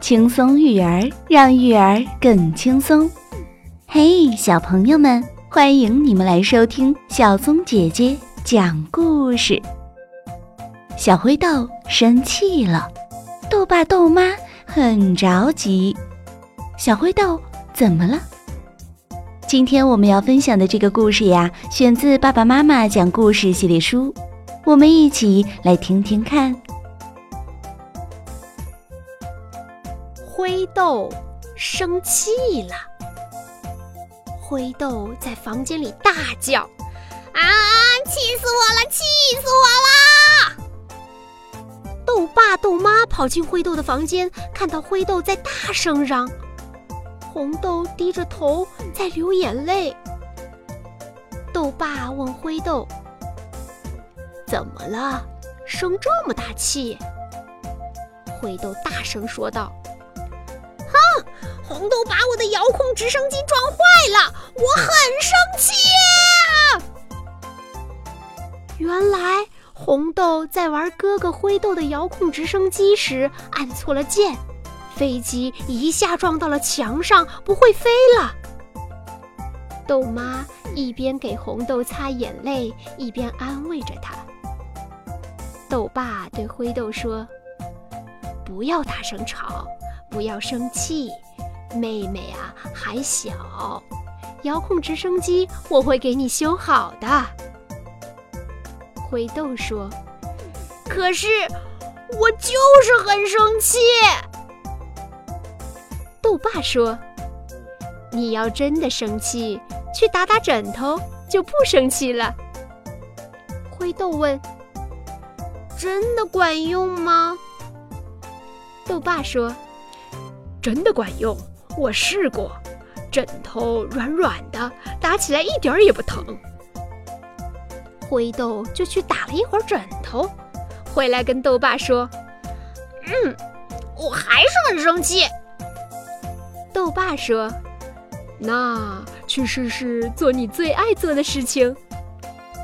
轻松育儿，让育儿更轻松。嘿，小朋友们，欢迎你们来收听小松姐姐讲故事。小灰豆生气了，豆爸豆妈很着急。小灰豆怎么了？今天我们要分享的这个故事呀，选自《爸爸妈妈讲故事》系列书，我们一起来听听看。灰豆生气了，灰豆在房间里大叫：“啊！气死我了！气死我了！”豆爸豆妈跑进灰豆的房间，看到灰豆在大声嚷，红豆低着头在流眼泪。豆爸问灰豆：“怎么了？生这么大气？”灰豆大声说道。哼红豆把我的遥控直升机撞坏了，我很生气啊！原来红豆在玩哥哥灰豆的遥控直升机时按错了键，飞机一下撞到了墙上，不会飞了。豆妈一边给红豆擦眼泪，一边安慰着他。豆爸对灰豆说：“不要大声吵，不要生气。”妹妹啊，还小，遥控直升机我会给你修好的。灰豆说：“可是我就是很生气。”豆爸说：“你要真的生气，去打打枕头就不生气了。”灰豆问：“真的管用吗？”豆爸说：“真的管用。”我试过，枕头软软的，打起来一点儿也不疼。灰豆就去打了一会儿枕头，回来跟豆爸说：“嗯，我还是很生气。”豆爸说：“那去试试做你最爱做的事情。”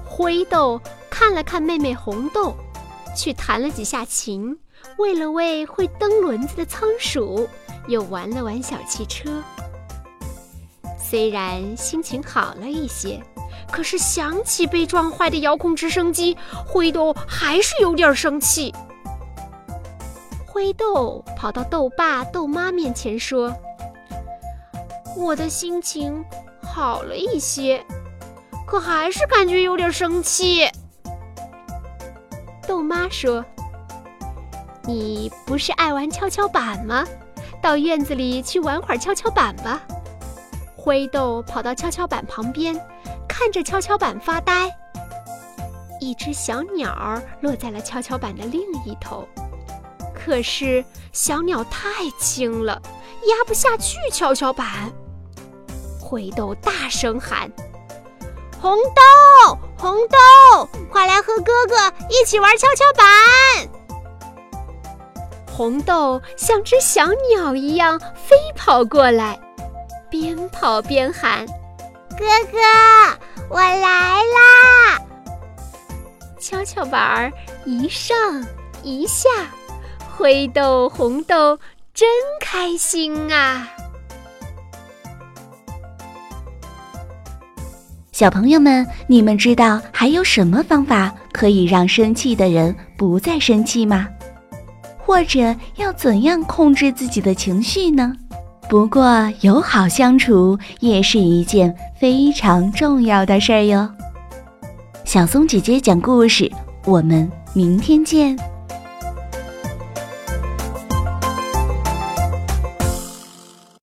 灰豆看了看妹妹红豆，去弹了几下琴，喂了喂会蹬轮子的仓鼠。又玩了玩小汽车，虽然心情好了一些，可是想起被撞坏的遥控直升机，灰豆还是有点生气。灰豆跑到豆爸豆妈面前说：“我的心情好了一些，可还是感觉有点生气。”豆妈说：“你不是爱玩跷跷板吗？”到院子里去玩会儿跷跷板吧。灰豆跑到跷跷板旁边，看着跷跷板发呆。一只小鸟落在了跷跷板的另一头，可是小鸟太轻了，压不下去跷跷板。灰豆大声喊：“红豆，红豆，快来和哥哥一起玩跷跷板！”红豆像只小鸟一样飞跑过来，边跑边喊：“哥哥，我来啦！”跷跷板儿一上一下，灰豆红豆真开心啊！小朋友们，你们知道还有什么方法可以让生气的人不再生气吗？或者要怎样控制自己的情绪呢？不过友好相处也是一件非常重要的事儿哟。小松姐姐讲故事，我们明天见。